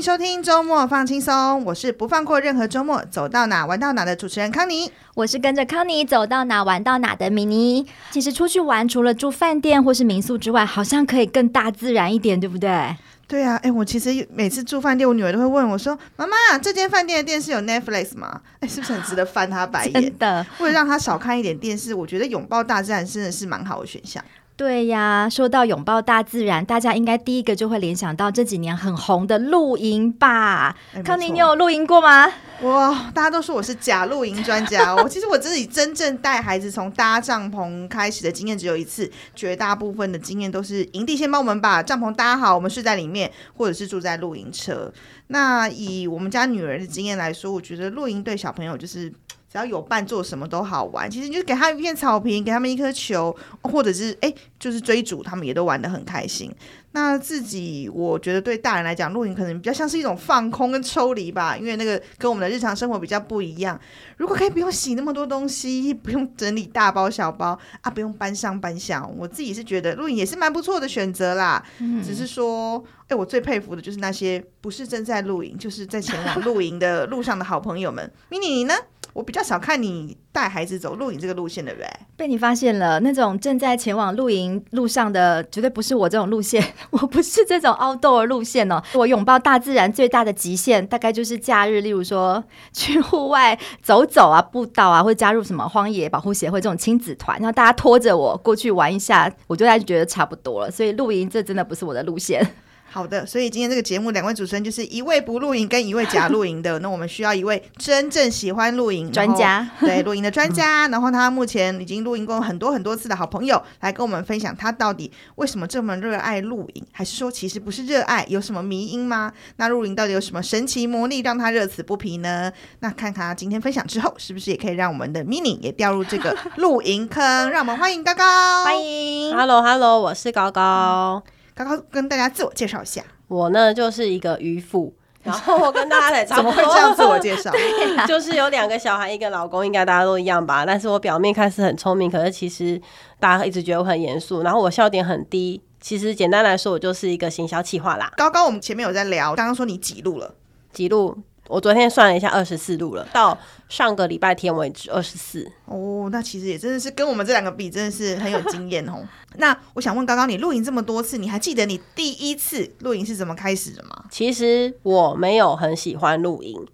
迎收听周末放轻松，我是不放过任何周末，走到哪玩到哪的主持人康妮，我是跟着康妮走到哪玩到哪的米妮。其实出去玩，除了住饭店或是民宿之外，好像可以更大自然一点，对不对？对啊，哎，我其实每次住饭店，我女儿都会问我说：“妈妈，这间饭店的电视有 Netflix 吗？”哎，是不是很值得翻她白眼？真的，为了让她少看一点电视，我觉得拥抱大自然真的是蛮好的选项。对呀，说到拥抱大自然，大家应该第一个就会联想到这几年很红的露营吧？康妮，你有露营过吗？哇，大家都说我是假露营专家。我其实我自己真正带孩子从搭帐篷开始的经验只有一次，绝大部分的经验都是营地先帮我们把帐篷搭好，我们睡在里面，或者是住在露营车。那以我们家女儿的经验来说，我觉得露营对小朋友就是。只要有伴，做什么都好玩。其实你就给他一片草坪，给他们一颗球，或者是哎，就是追逐，他们也都玩得很开心。那自己，我觉得对大人来讲，露营可能比较像是一种放空跟抽离吧，因为那个跟我们的日常生活比较不一样。如果可以不用洗那么多东西，不用整理大包小包啊，不用搬上搬下，我自己是觉得露营也是蛮不错的选择啦。嗯、只是说，哎，我最佩服的就是那些不是正在露营，就是在前往露营的路上的好朋友们。米妮你呢？我比较少看你带孩子走露营这个路线，对不对？被你发现了，那种正在前往露营路上的，绝对不是我这种路线。我不是这种 outdoor 路线哦。我拥抱大自然最大的极限，大概就是假日，例如说去户外走走啊，步道啊，或者加入什么荒野保护协会这种亲子团，然后大家拖着我过去玩一下，我就大概觉得差不多了。所以露营这真的不是我的路线。好的，所以今天这个节目两位主持人就是一位不露营跟一位假露营的，那我们需要一位真正喜欢露营专家，对 露营的专家，然后他目前已经露营过很多很多次的好朋友来跟我们分享他到底为什么这么热爱露营，还是说其实不是热爱，有什么迷因吗？那露营到底有什么神奇魔力让他乐此不疲呢？那看看他今天分享之后，是不是也可以让我们的 Mini 也掉入这个露营坑？让我们欢迎高高，欢迎，Hello Hello，我是高高。高高跟大家自我介绍一下，我呢就是一个渔夫，然后我跟大家来怎么会这样自我介绍？就是有两个小孩，一个老公，应该大家都一样吧？但是我表面看似很聪明，可是其实大家一直觉得我很严肃，然后我笑点很低。其实简单来说，我就是一个行销企划啦。高高，我们前面有在聊，刚刚说你几路了？几路？我昨天算了一下，二十四度了，到上个礼拜天为止，二十四。哦，那其实也真的是跟我们这两个比，真的是很有经验哦。那我想问，刚刚，你露营这么多次，你还记得你第一次露营是怎么开始的吗？其实我没有很喜欢露营。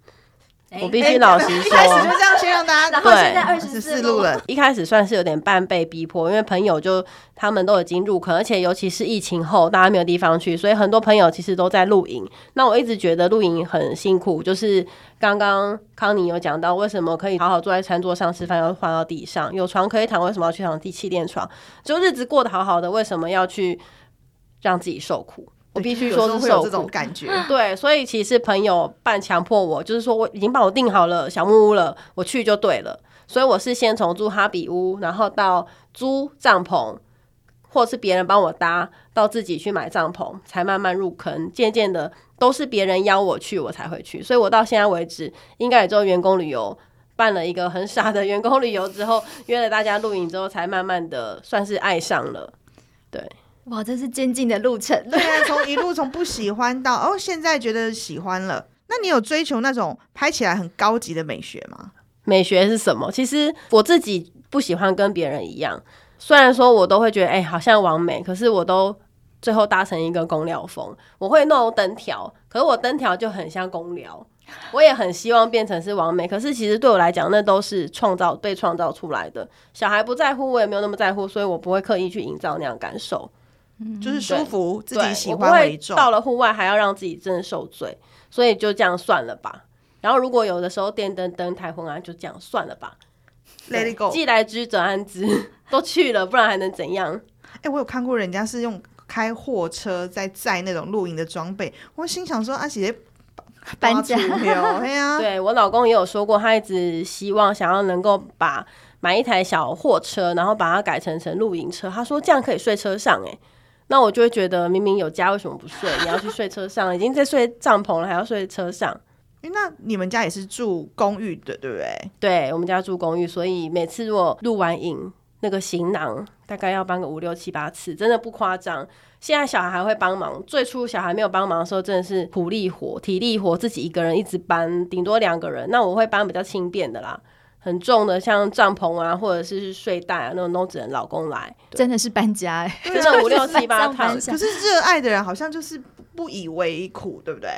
我必须老实说，一开始就这样先让大家，对，现在二十四路了。一开始算是有点半被逼迫，因为朋友就他们都已经入坑，而且尤其是疫情后，大家没有地方去，所以很多朋友其实都在露营。那我一直觉得露营很辛苦，就是刚刚康妮有讲到，为什么可以好好坐在餐桌上吃饭，要换到地上，有床可以躺，为什么要去躺地气垫床？就日子过得好好的，为什么要去让自己受苦？我必须说是受这种感觉，对，所以其实朋友半强迫我，就是说我已经帮我订好了小木屋了，我去就对了。所以我是先从住哈比屋，然后到租帐篷，或是别人帮我搭，到自己去买帐篷，才慢慢入坑。渐渐的都是别人邀我去，我才会去。所以我到现在为止，应该也就员工旅游办了一个很傻的员工旅游之后，约了大家露营之后，才慢慢的算是爱上了，对。哇，这是渐进的路程。对啊，从一路从不喜欢到哦，现在觉得喜欢了。那你有追求那种拍起来很高级的美学吗？美学是什么？其实我自己不喜欢跟别人一样。虽然说我都会觉得，哎、欸，好像完美，可是我都最后搭成一个工寮风。我会弄灯条，可是我灯条就很像工聊。我也很希望变成是完美，可是其实对我来讲，那都是创造被创造出来的。小孩不在乎，我也没有那么在乎，所以我不会刻意去营造那样感受。就是舒服，自己喜欢为重。到了户外还要让自己真的受罪，所以就这样算了吧。然后如果有的时候电灯灯太昏暗，就这样算了吧。Let it go，既来之则安之，都去了，不然还能怎样？哎、欸，我有看过人家是用开货车在载那种露营的装备，我心想说阿姐搬家，对呀。对，我老公也有说过，他一直希望想要能够把买一台小货车，然后把它改成成露营车。他说这样可以睡车上、欸，哎。那我就会觉得，明明有家，为什么不睡？你要去睡车上，已经在睡帐篷了，还要睡车上？那你们家也是住公寓的，对不对？对，我们家住公寓，所以每次如果录完影，那个行囊，大概要搬个五六七八次，真的不夸张。现在小孩还会帮忙，最初小孩没有帮忙的时候，真的是苦力活、体力活，自己一个人一直搬，顶多两个人。那我会搬比较轻便的啦。很重的，像帐篷啊，或者是睡袋啊，那种都只能老公来。真的是搬家哎、欸，真的五六七八 趟。可是热爱的人好像就是不以为苦，对不对？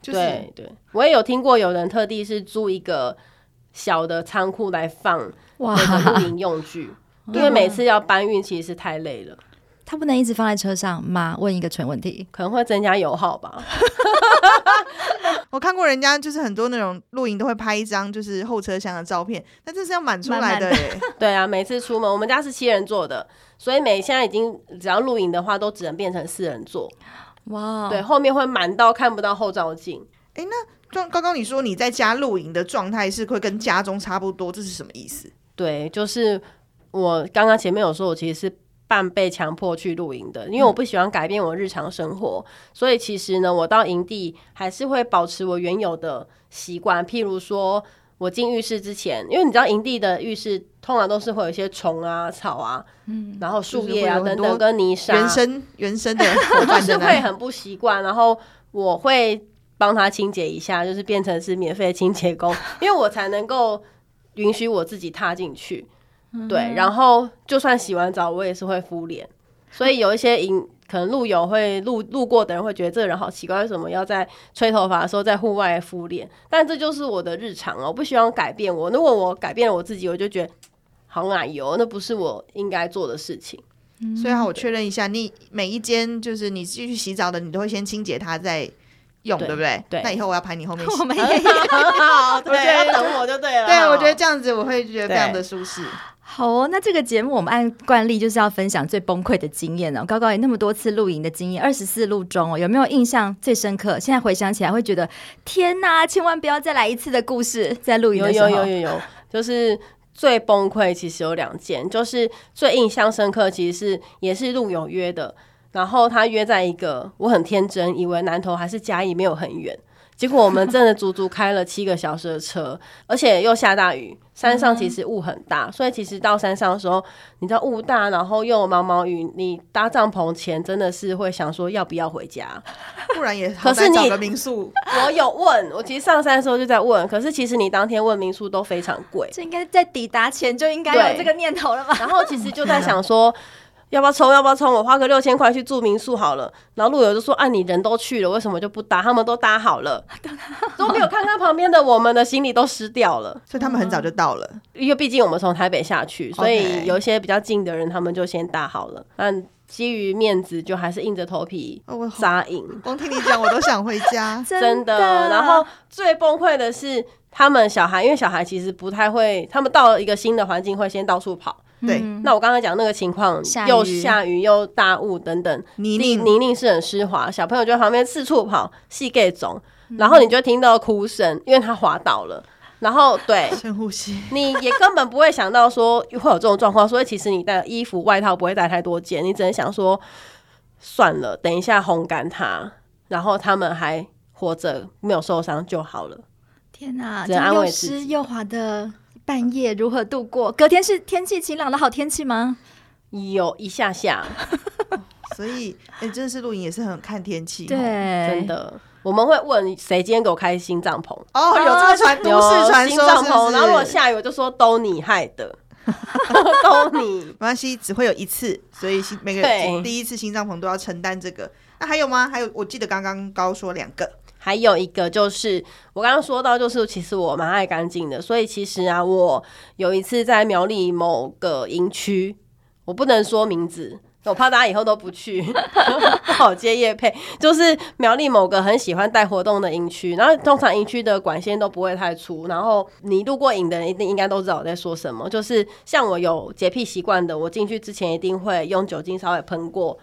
就是、对对，我也有听过有人特地是租一个小的仓库来放那个露营用具，因为每次要搬运其实是太累了。他不能一直放在车上吗？问一个蠢问题，可能会增加油耗吧。我看过人家就是很多那种露营都会拍一张就是后车厢的照片，但这是要满出来的耶。对啊，每次出门，我们家是七人座的，所以每现在已经只要露营的话，都只能变成四人座。哇，对，后面会满到看不到后照镜。哎、欸，那刚刚刚你说你在家露营的状态是会跟家中差不多，这是什么意思？对，就是我刚刚前面有说，我其实是。半被强迫去露营的，因为我不喜欢改变我日常生活，嗯、所以其实呢，我到营地还是会保持我原有的习惯。譬如说，我进浴室之前，因为你知道营地的浴室通常都是会有一些虫啊、草啊，嗯，然后树叶啊等等跟泥沙，原生原生的，就是会很不习惯。然后我会帮他清洁一下，就是变成是免费清洁工，因为我才能够允许我自己踏进去。对，然后就算洗完澡，我也是会敷脸，所以有一些影 可能路友会路路过的人会觉得这个人好奇怪，为什么要在吹头发的时候在户外敷脸？但这就是我的日常哦，我不希望改变我。如果我改变了我自己，我就觉得好奶油，那不是我应该做的事情。所以好，我确认一下，你每一间就是你继续洗澡的，你都会先清洁它再用，对，不对？对。那以后我要排你后面洗，我没有 对，要等我就对了。对，我觉得这样子我会觉得非常的舒适。好哦，那这个节目我们按惯例就是要分享最崩溃的经验哦。高高有那么多次露营的经验，二十四路中哦，有没有印象最深刻？现在回想起来会觉得天哪，千万不要再来一次的故事。在露营的时候，有有有有有，就是最崩溃。其实有两件，就是最印象深刻，其实是也是露友约的，然后他约在一个我很天真以为南投还是嘉义没有很远。结果我们真的足足开了七个小时的车，而且又下大雨，山上其实雾很大，嗯、所以其实到山上的时候，你知道雾大，然后又有毛毛雨，你搭帐篷前真的是会想说要不要回家，不然也 可是你找个民宿。我有问，我其实上山的时候就在问，可是其实你当天问民宿都非常贵，这应该在抵达前就应该有这个念头了吧？然后其实就在想说。要不要冲？要不要冲？我花个六千块去住民宿好了。然后路友就说：“啊，你人都去了，为什么就不搭？他们都搭好了，都没有看看旁边的，我们的行李都湿掉了。所以他们很早就到了。因为毕竟我们从台北下去，所以有一些比较近的人，他们就先搭好了。但基于面子，就还是硬着头皮扎营。光听你讲，我都想回家，真的。然后最崩溃的是，他们小孩，因为小孩其实不太会，他们到了一个新的环境，会先到处跑。”对，那我刚才讲那个情况，又下雨又大雾等等，泥泞泥泞是很湿滑，小朋友就在旁边四处跑，细个种，然后你就听到哭声，因为他滑倒了，然后对，深呼吸，你也根本不会想到说会有这种状况，所以其实你带衣服外套不会带太多件，你只能想说算了，等一下烘干它，然后他们还活着没有受伤就好了。天哪，只能安慰自己，又湿又滑的。半夜如何度过？隔天是天气晴朗的好天气吗？有一下下，所以哎、欸，真的是露营也是很看天气。对，真的，我们会问谁今天给我开新帐篷？哦，有这个传都市传说是不是？然后如果下雨，我就说都你害的，都你。没关系，只会有一次，所以新每个人第一次新帐篷都要承担这个。那还有吗？还有，我记得刚刚高说两个。还有一个就是我刚刚说到，就是其实我蛮爱干净的，所以其实啊，我有一次在苗栗某个营区，我不能说名字，我怕大家以后都不去，不 好接业配。就是苗栗某个很喜欢带活动的营区，然后通常营区的管线都不会太粗，然后你路过营的人一定应该都知道我在说什么。就是像我有洁癖习惯的，我进去之前一定会用酒精稍微喷过。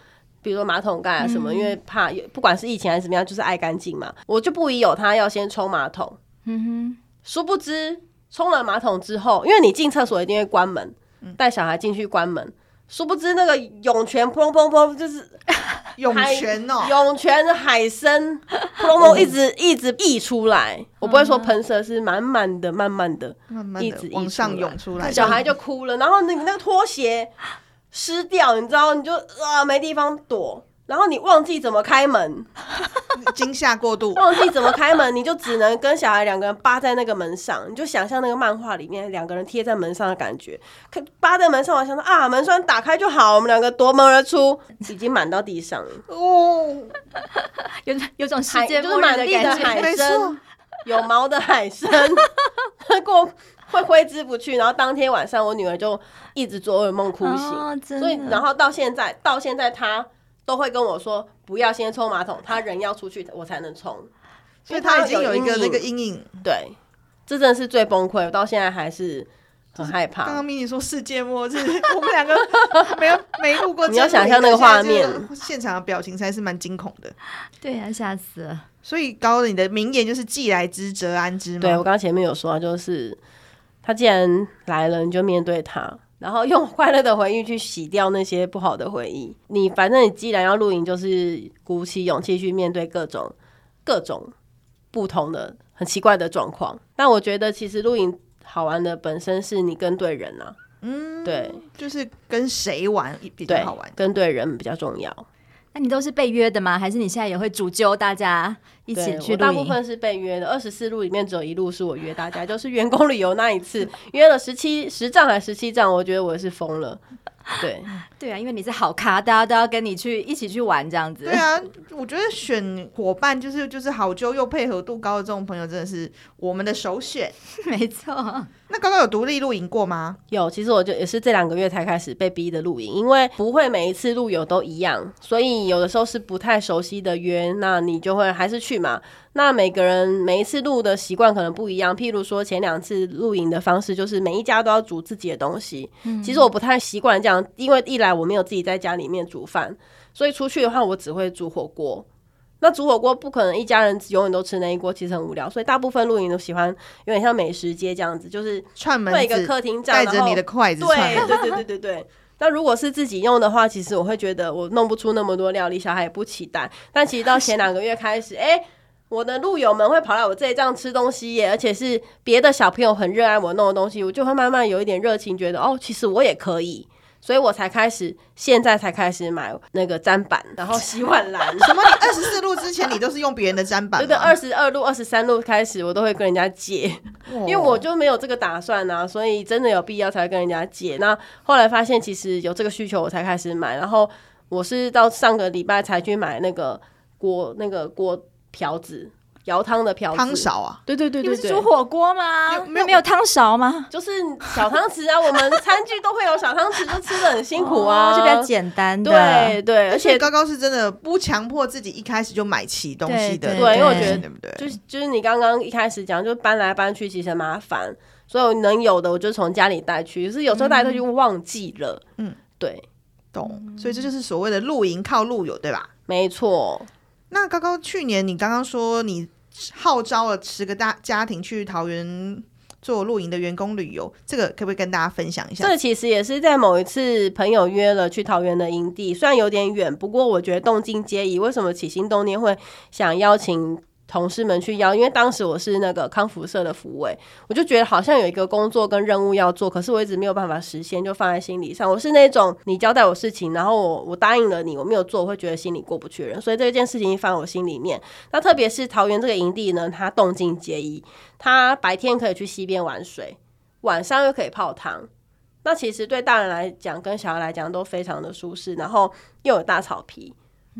比如说马桶盖啊什么，因为怕不管是疫情还是怎么样，就是爱干净嘛。我就不疑有他要先冲马桶，嗯哼。殊不知冲了马桶之后，因为你进厕所一定会关门，带小孩进去关门。殊不知那个涌泉砰砰砰，就是 涌泉哦，涌泉海参，噗隆隆一直一直溢出来。我不会说喷射，是满满的、慢慢的、慢慢一直往上涌出来，小孩就哭了。然后你那个拖鞋湿掉，你知道，你就啊没地方躲。然后你忘记怎么开门，惊吓过度，忘记怎么开门，你就只能跟小孩两个人扒在那个门上，你就想象那个漫画里面两个人贴在门上的感觉，扒在门上，我想说啊，门栓打开就好，我们两个夺门而出，已经满到地上了。哦，有有种世界就是满地的海参，有毛的海参，过会挥之不去，然后当天晚上我女儿就一直做噩梦哭醒，哦、所以然后到现在到现在她。都会跟我说不要先冲马桶，她人要出去我才能冲，所以她已经有一个那个阴影。对，这真的是最崩溃，我到现在还是很害怕。刚刚咪咪说世界末日，我们两个没有没录过，你要想象那个画面，现场的表情才是蛮惊恐的。对呀、啊，吓死了。所以高你的名言就是“既来之则安之”嘛。对，我刚刚前面有说，就是他既然来了，你就面对他。然后用快乐的回忆去洗掉那些不好的回忆。你反正你既然要露营，就是鼓起勇气去面对各种各种不同的很奇怪的状况。那我觉得其实露营好玩的本身是你跟对人啊，嗯，对，就是跟谁玩比较好玩，跟对人比较重要。那你都是被约的吗？还是你现在也会主揪大家一起去？大部分是被约的，二十四路里面只有一路是我约大家，就是员工旅游那一次约了十七十站还是十七站，我觉得我是疯了。对 对啊，因为你是好咖，大家都要跟你去一起去玩这样子。对啊，我觉得选伙伴就是就是好揪又配合度高的这种朋友，真的是我们的首选。没错。那刚刚有独立露营过吗？有，其实我就也是这两个月才开始被逼的露营，因为不会每一次露友都一样，所以有的时候是不太熟悉的约，那你就会还是去嘛。那每个人每一次露的习惯可能不一样，譬如说前两次露营的方式就是每一家都要煮自己的东西，嗯、其实我不太习惯这样，因为一来我没有自己在家里面煮饭，所以出去的话我只会煮火锅。那煮火锅不可能一家人永远都吃那一锅，其实很无聊。所以大部分露营都喜欢有点像美食街这样子，就是串门一个客厅，带着你的筷子串。对对对对对对。那如果是自己用的话，其实我会觉得我弄不出那么多料理，小孩也不期待。但其实到前两个月开始，哎、欸，我的露友们会跑来我这里这样吃东西耶，而且是别的小朋友很热爱我弄的东西，我就会慢慢有一点热情，觉得哦，其实我也可以。所以我才开始，现在才开始买那个砧板，然后洗碗篮。什么？你二十四路之前你都是用别人的砧板？对对，二十二路、二十三路开始，我都会跟人家借，因为我就没有这个打算啊。所以真的有必要才会跟人家借。那后来发现其实有这个需求，我才开始买。然后我是到上个礼拜才去买那个锅，那个锅瓢子。舀汤的瓢子，汤勺啊，对对对对对，煮火锅吗？没有没有汤勺吗？就是小汤匙啊，我们餐具都会有小汤匙，就吃的很辛苦啊，就比较简单的。对对，而且高高是真的不强迫自己一开始就买齐东西的，对，因为我觉得对不对？就是就是你刚刚一开始讲，就搬来搬去其实很麻烦，所以能有的我就从家里带去，可是有时候带出去就忘记了。嗯，对，懂。所以这就是所谓的露营靠露友，对吧？没错。那高高去年你刚刚说你。号召了十个大家庭去桃园做露营的员工旅游，这个可不可以跟大家分享一下？这其实也是在某一次朋友约了去桃园的营地，虽然有点远，不过我觉得动静皆宜。为什么起心动念会想邀请？同事们去邀，因为当时我是那个康复社的福委，我就觉得好像有一个工作跟任务要做，可是我一直没有办法实现，就放在心理上。我是那种你交代我事情，然后我我答应了你，我没有做，我会觉得心里过不去的人，所以这件事情放在我心里面。那特别是桃园这个营地呢，它动静皆宜，它白天可以去溪边玩水，晚上又可以泡汤。那其实对大人来讲跟小孩来讲都非常的舒适，然后又有大草皮。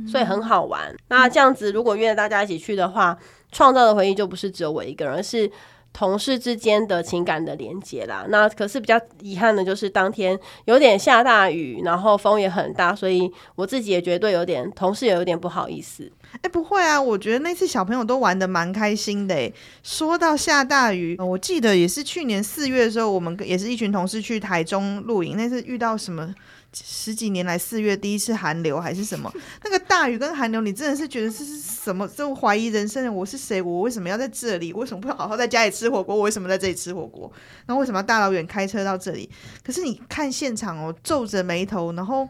所以很好玩。那这样子，如果约大家一起去的话，创造的回忆就不是只有我一个人，而是同事之间的情感的连接啦。那可是比较遗憾的就是当天有点下大雨，然后风也很大，所以我自己也绝对有点，同事也有点不好意思。哎、欸，不会啊，我觉得那次小朋友都玩的蛮开心的。哎，说到下大雨，我记得也是去年四月的时候，我们也是一群同事去台中露营，那次遇到什么？十几年来四月第一次寒流还是什么？那个大雨跟寒流，你真的是觉得这是什么？这种怀疑人生的我是谁？我为什么要在这里？为什么不好好在家里吃火锅？我为什么在这里吃火锅？然后为什么要大老远开车到这里？可是你看现场哦，皱着眉头，然后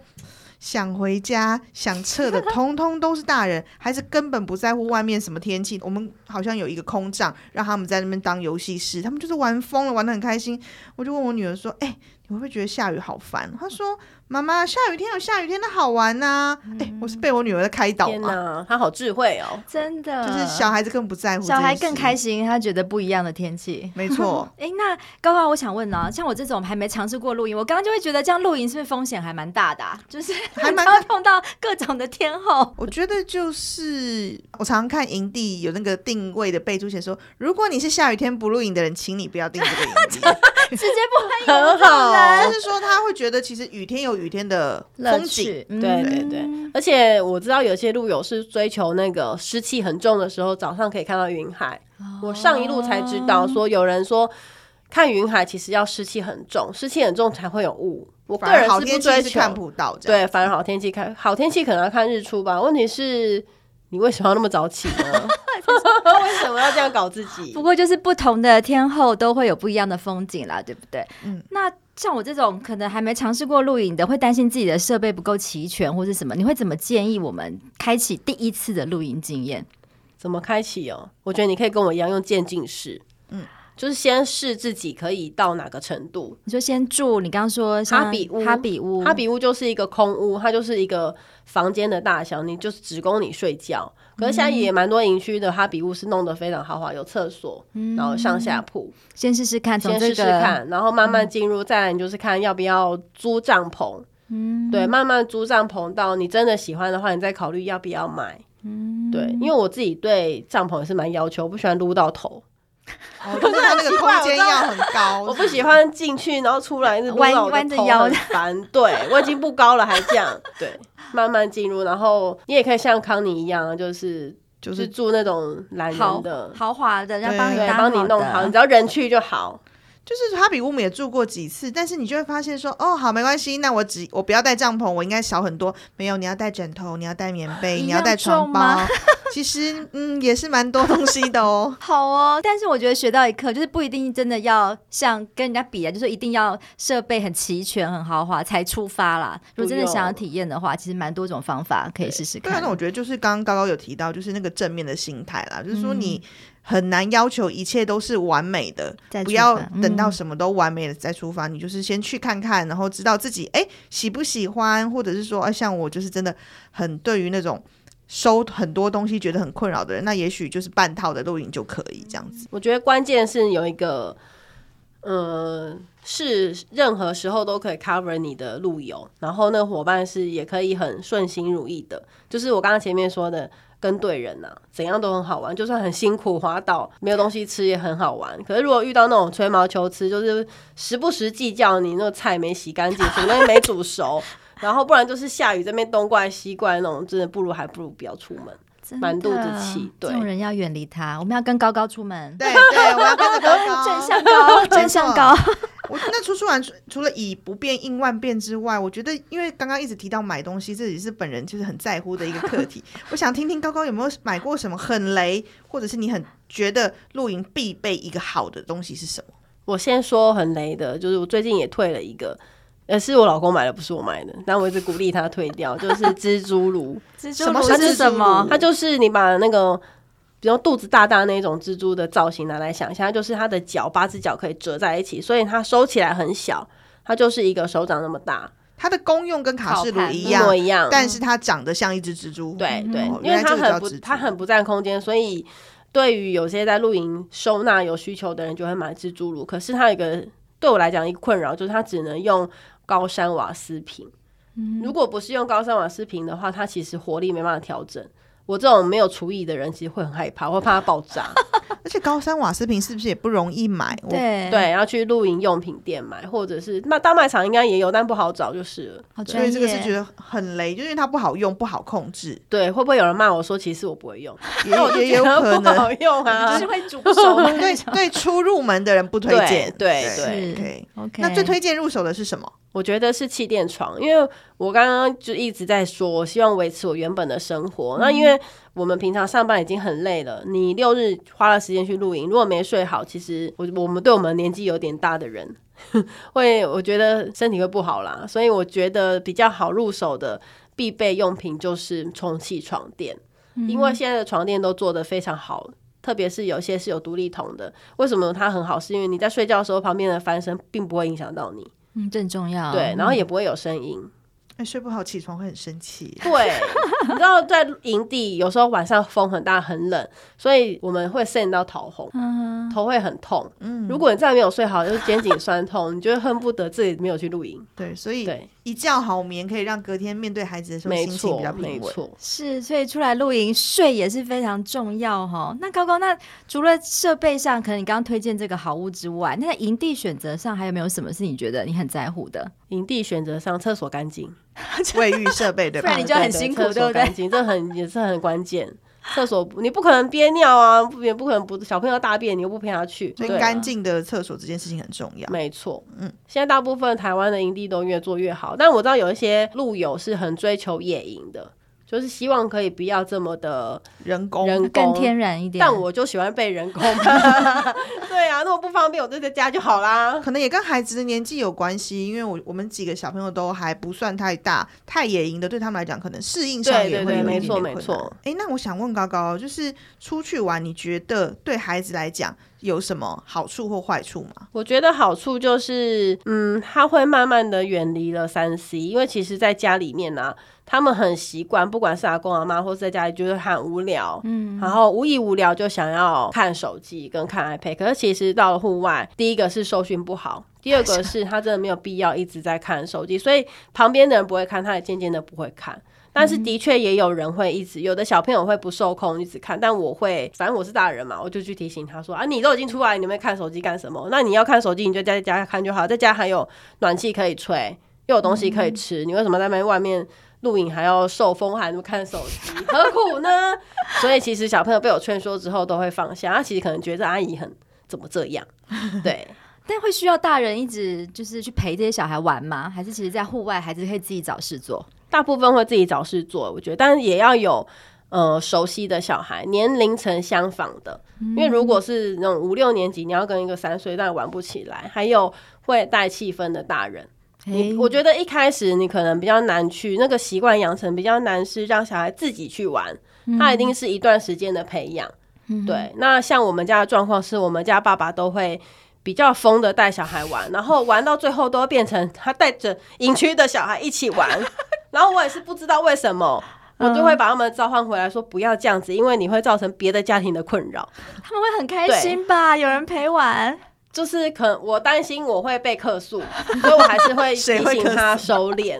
想回家、想撤的，通通都是大人，还是根本不在乎外面什么天气。我们好像有一个空帐，让他们在那边当游戏室，他们就是玩疯了，玩得很开心。我就问我女儿说：“哎、你会不会觉得下雨好烦？”他说。妈妈，下雨天有下雨天的好玩呐、啊！哎、嗯欸，我是被我女儿的开导。天哪，她好智慧哦，真的。就是小孩子更不在乎，小孩更开心，他觉得不一样的天气。没错。哎、欸，那高高，我想问呢、啊，像我这种还没尝试过露营，我刚刚就会觉得这样露营是不是风险还蛮大的、啊？就是还蛮要 碰到各种的天候。我觉得就是我常常看营地有那个定位的备注写说，如果你是下雨天不露营的人，请你不要订这个营地，直接不欢迎。很好，就是说他会觉得其实雨天有雨天的。风景，嗯、对对对，而且我知道有些路友是追求那个湿气很重的时候，早上可以看到云海。哦、我上一路才知道，说有人说看云海其实要湿气很重，湿气很重才会有雾。我个人是不追求看不到，对，反而好天气看好天气可能要看日出吧。问题是，你为什么要那么早起呢？为什么要这样搞自己？不过就是不同的天后都会有不一样的风景啦，对不对？嗯，那。像我这种可能还没尝试过露营的，会担心自己的设备不够齐全或是什么，你会怎么建议我们开启第一次的露营经验？怎么开启哦？我觉得你可以跟我一样用渐进式，嗯，就是先试自己可以到哪个程度。你就先住，你刚刚说哈比屋，哈比屋，哈比屋就是一个空屋，它就是一个房间的大小，你就是只供你睡觉。可是现在也蛮多营区的哈比屋是弄得非常豪华，有厕所，嗯、然后上下铺。先试试看，先试试看，然后慢慢进入。嗯、再来，你就是看要不要租帐篷。嗯，对，慢慢租帐篷到你真的喜欢的话，你再考虑要不要买。嗯，对，因为我自己对帐篷也是蛮要求，我不喜欢撸到头。哦，就是它那个空间要很高，我不喜欢 进去然后出来是弯弯着腰，烦。对，我已经不高了还这样，对。慢慢进入，然后你也可以像康妮一样，就是就是住那种懒人的豪华的，要帮你帮你弄好，你只要人去就好。就是哈比屋，我们也住过几次，但是你就会发现说，哦，好，没关系，那我只我不要带帐篷，我应该小很多。没有，你要带枕头，你要带棉被，你要带床包。其实，嗯，也是蛮多东西的哦。好哦，但是我觉得学到一课，就是不一定真的要像跟人家比啊，就是一定要设备很齐全、很豪华才出发啦。如果真的想要体验的话，其实蛮多种方法可以试试看。对啊，那我觉得就是刚刚高高有提到，就是那个正面的心态啦，就是说你。很难要求一切都是完美的，不要等到什么都完美了再出发。嗯、你就是先去看看，然后知道自己哎喜不喜欢，或者是说，啊，像我就是真的很对于那种收很多东西觉得很困扰的人，那也许就是半套的露营就可以这样子。我觉得关键是有一个，呃，是任何时候都可以 cover 你的露游，然后那个伙伴是也可以很顺心如意的，就是我刚刚前面说的。跟对人呐、啊，怎样都很好玩。就算很辛苦滑倒，没有东西吃也很好玩。可是如果遇到那种吹毛求疵，就是时不时计较你那个菜没洗干净，什么东西没煮熟，然后不然就是下雨这边东怪西怪那种，真的不如还不如不要出门，满肚子气。对，这种人要远离他。我们要跟高高出门。对对，我要跟着高高，正向高，正向高。我那出去玩，除了以不变应万变之外，我觉得，因为刚刚一直提到买东西，这也是本人就是很在乎的一个课题。我想听听高高有没有买过什么很雷，或者是你很觉得露营必备一个好的东西是什么？我先说很雷的，就是我最近也退了一个，呃，是我老公买的，不是我买的，但我一直鼓励他退掉，就是 蜘蛛炉。蜘蛛炉是什么？它就是你把那个。比如肚子大大那种蜘蛛的造型拿来想象，就是它的脚八只脚可以折在一起，所以它收起来很小，它就是一个手掌那么大。它的功用跟卡式炉一样一样，但是它长得像一只蜘蛛。对对，因为它很不它很不占空间，所以对于有些在露营收纳有需求的人就会买蜘蛛炉。可是它有一个对我来讲一个困扰，就是它只能用高山瓦斯瓶。如果不是用高山瓦斯瓶的话，它其实火力没办法调整。我这种没有厨艺的人，其实会很害怕，会怕它爆炸。而且高山瓦斯瓶是不是也不容易买？对对，要去露营用品店买，或者是那大卖场应该也有，但不好找就是了。所以这个是觉得很雷，就因为它不好用，不好控制。对，会不会有人骂我说，其实我不会用？也 也有可能不好用啊，就是会煮熟。对对，初入门的人不推荐。对对对，OK。那最推荐入手的是什么？我觉得是气垫床，因为我刚刚就一直在说，我希望维持我原本的生活。嗯、那因为我们平常上班已经很累了，你六日花了时间去露营，如果没睡好，其实我我们对我们年纪有点大的人 会我觉得身体会不好啦。所以我觉得比较好入手的必备用品就是充气床垫，嗯、因为现在的床垫都做得非常好，特别是有些是有独立筒的。为什么它很好？是因为你在睡觉的时候，旁边的翻身并不会影响到你，嗯，这很重要。对，然后也不会有声音。哎，睡不好起床会很生气。对，你知道在营地有时候晚上风很大很冷，所以我们会晒到头红，嗯、头会很痛。嗯，如果你再没有睡好，就是肩颈酸痛，你就会恨不得自己没有去露营。对，所以一觉好眠可以让隔天面对孩子的时候心情比较平稳。没错，是，所以出来露营睡也是非常重要哈。那高高，那除了设备上，可能你刚刚推荐这个好物之外，那在营地选择上还有没有什么是你觉得你很在乎的？营地选择上，厕所干净。卫浴设备对吧？不然你就很辛苦，对不对？这很也是很关键。厕所你不可能憋尿啊，也不可能不小朋友大便，你又不陪他去。所以干净的厕所这件事情很重要。没错，嗯，现在大部分台湾的营地都越做越好，但我知道有一些路友是很追求野营的。就是希望可以不要这么的人工，人工更天然一点。但我就喜欢被人工。对啊，那么不方便，我就在家就好啦。可能也跟孩子的年纪有关系，因为我我们几个小朋友都还不算太大，太野营的对他们来讲，可能适应上也会有没错没错。哎，那我想问高高，就是出去玩，你觉得对孩子来讲有什么好处或坏处吗？我觉得好处就是，嗯，他会慢慢的远离了三 C，因为其实在家里面呢、啊。他们很习惯，不管是阿公阿妈，或是在家里，就是很无聊，嗯，然后无以无聊就想要看手机跟看 iPad。可是其实到了户外，第一个是收讯不好，第二个是他真的没有必要一直在看手机，所以旁边的人不会看，他也渐渐的不会看。但是的确也有人会一直，有的小朋友会不受控一直看，但我会，反正我是大人嘛，我就去提醒他说啊，你都已经出来，你没看手机干什么？那你要看手机，你就在家看就好，在家还有暖气可以吹，又有东西可以吃，你为什么在那外面？录影还要受风寒，就看手机，何苦呢？所以其实小朋友被我劝说之后都会放下。他其实可能觉得阿姨很怎么这样，对。但会需要大人一直就是去陪这些小孩玩吗？还是其实在户外孩子可以自己找事做？大部分会自己找事做，我觉得，但是也要有呃熟悉的小孩，年龄层相仿的。因为如果是那种五六年级，你要跟一个三岁，但玩不起来。还有会带气氛的大人。你我觉得一开始你可能比较难去那个习惯养成比较难，是让小孩自己去玩，他一定是一段时间的培养。嗯、对，那像我们家的状况是我们家爸爸都会比较疯的带小孩玩，然后玩到最后都会变成他带着营区的小孩一起玩，然后我也是不知道为什么，我就会把他们召唤回来说不要这样子，因为你会造成别的家庭的困扰。他们会很开心吧？有人陪玩。就是可能我担心我会被客诉，所以我还是会 提醒他收敛。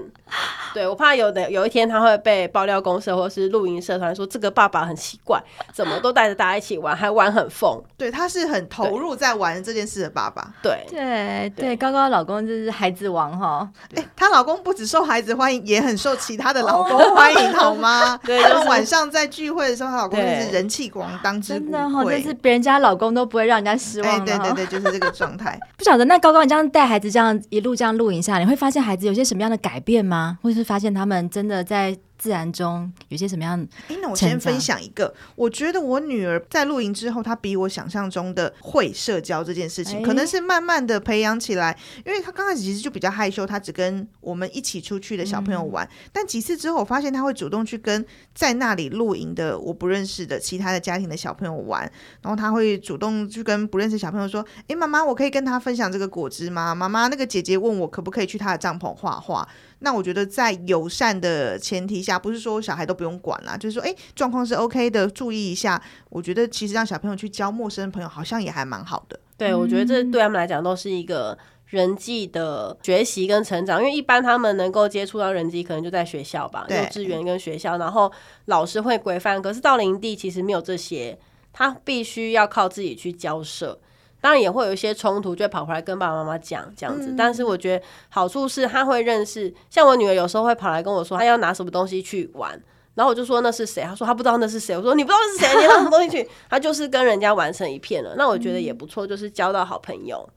对，我怕有的有一天他会被爆料公社或是露营社团说这个爸爸很奇怪，怎么都带着大家一起玩，还玩很疯。对，他是很投入在玩这件事的爸爸。对对对，高高的老公就是孩子王哈。哎，她老公不只受孩子欢迎，也很受其他的老公欢迎，好吗？对，就是晚上在聚会的时候，她老公就是人气广当之无愧。真的哈，就是别人家老公都不会让人家失望。对对对，就是这个状态。不晓得那高高，你这样带孩子这样一路这样露营下来，你会发现孩子有些什么样的改变吗？或是？发现他们真的在。自然中有些什么样？哎，那我先分享一个。我觉得我女儿在露营之后，她比我想象中的会社交这件事情，可能是慢慢的培养起来。因为她刚开始其实就比较害羞，她只跟我们一起出去的小朋友玩。但几次之后，我发现她会主动去跟在那里露营的我不认识的其他的家庭的小朋友玩。然后她会主动去跟不认识小朋友说：“哎，妈妈，我可以跟他分享这个果汁吗？妈妈，那个姐姐问我可不可以去她的帐篷画画。”那我觉得在友善的前提下，不是说小孩都不用管啦，就是说，哎，状况是 OK 的，注意一下。我觉得其实让小朋友去交陌生朋友，好像也还蛮好的。对，我觉得这对他们来讲都是一个人际的学习跟成长，因为一般他们能够接触到人际，可能就在学校吧，幼稚园跟学校，然后老师会规范。可是到营地其实没有这些，他必须要靠自己去交涉。当然也会有一些冲突，就会跑回来跟爸爸妈妈讲这样子。但是我觉得好处是他会认识，像我女儿有时候会跑来跟我说，她要拿什么东西去玩，然后我就说那是谁？她说她不知道那是谁。我说你不知道是谁，你拿什么东西去？她就是跟人家玩成一片了。那我觉得也不错，就是交到好朋友，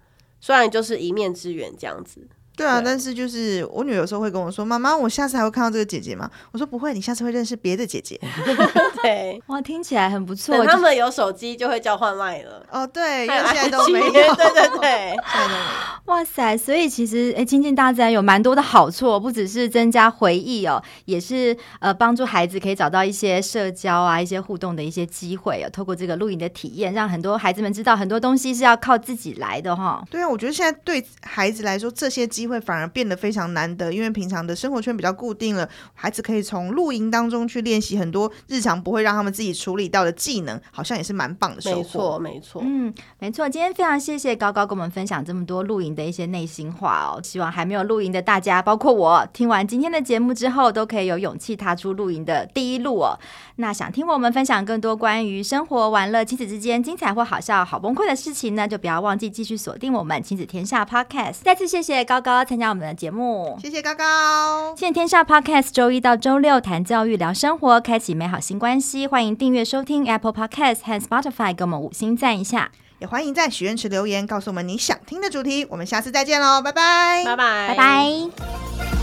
虽然就是一面之缘这样子。对啊，但是就是我女儿有时候会跟我说：“妈妈，我下次还会看到这个姐姐吗？”我说：“不会，你下次会认识别的姐姐。”对，哇，听起来很不错。他们有手机就会交换 LINE 了。哦，对，因为现在都没有。对对对，现在都没有。哇塞，所以其实哎，亲近大自然有蛮多的好处，不只是增加回忆哦，也是呃帮助孩子可以找到一些社交啊、一些互动的一些机会哦。透过这个露营的体验，让很多孩子们知道很多东西是要靠自己来的哈、哦。对啊，我觉得现在对孩子来说，这些机会反而变得非常难得，因为平常的生活圈比较固定了，孩子可以从露营当中去练习很多日常不会让他们自己处理到的技能，好像也是蛮棒的收获。没错，没错，嗯，没错。今天非常谢谢高高跟我们分享这么多露营的一些内心话哦。希望还没有露营的大家，包括我，听完今天的节目之后，都可以有勇气踏出露营的第一路哦。那想听我们分享更多关于生活、玩乐、亲子之间精彩或好笑、好崩溃的事情呢，就不要忘记继续锁定我们亲子天下 Podcast。再次谢谢高高参加我们的节目，谢谢高高。谢谢天下 Podcast 周一到周六谈教育、聊生活，开启美好新关系。欢迎订阅收听 Apple Podcast 和 Spotify，给我们五星赞一下。也欢迎在许愿池留言，告诉我们你想听的主题。我们下次再见喽，拜拜，拜拜，拜拜。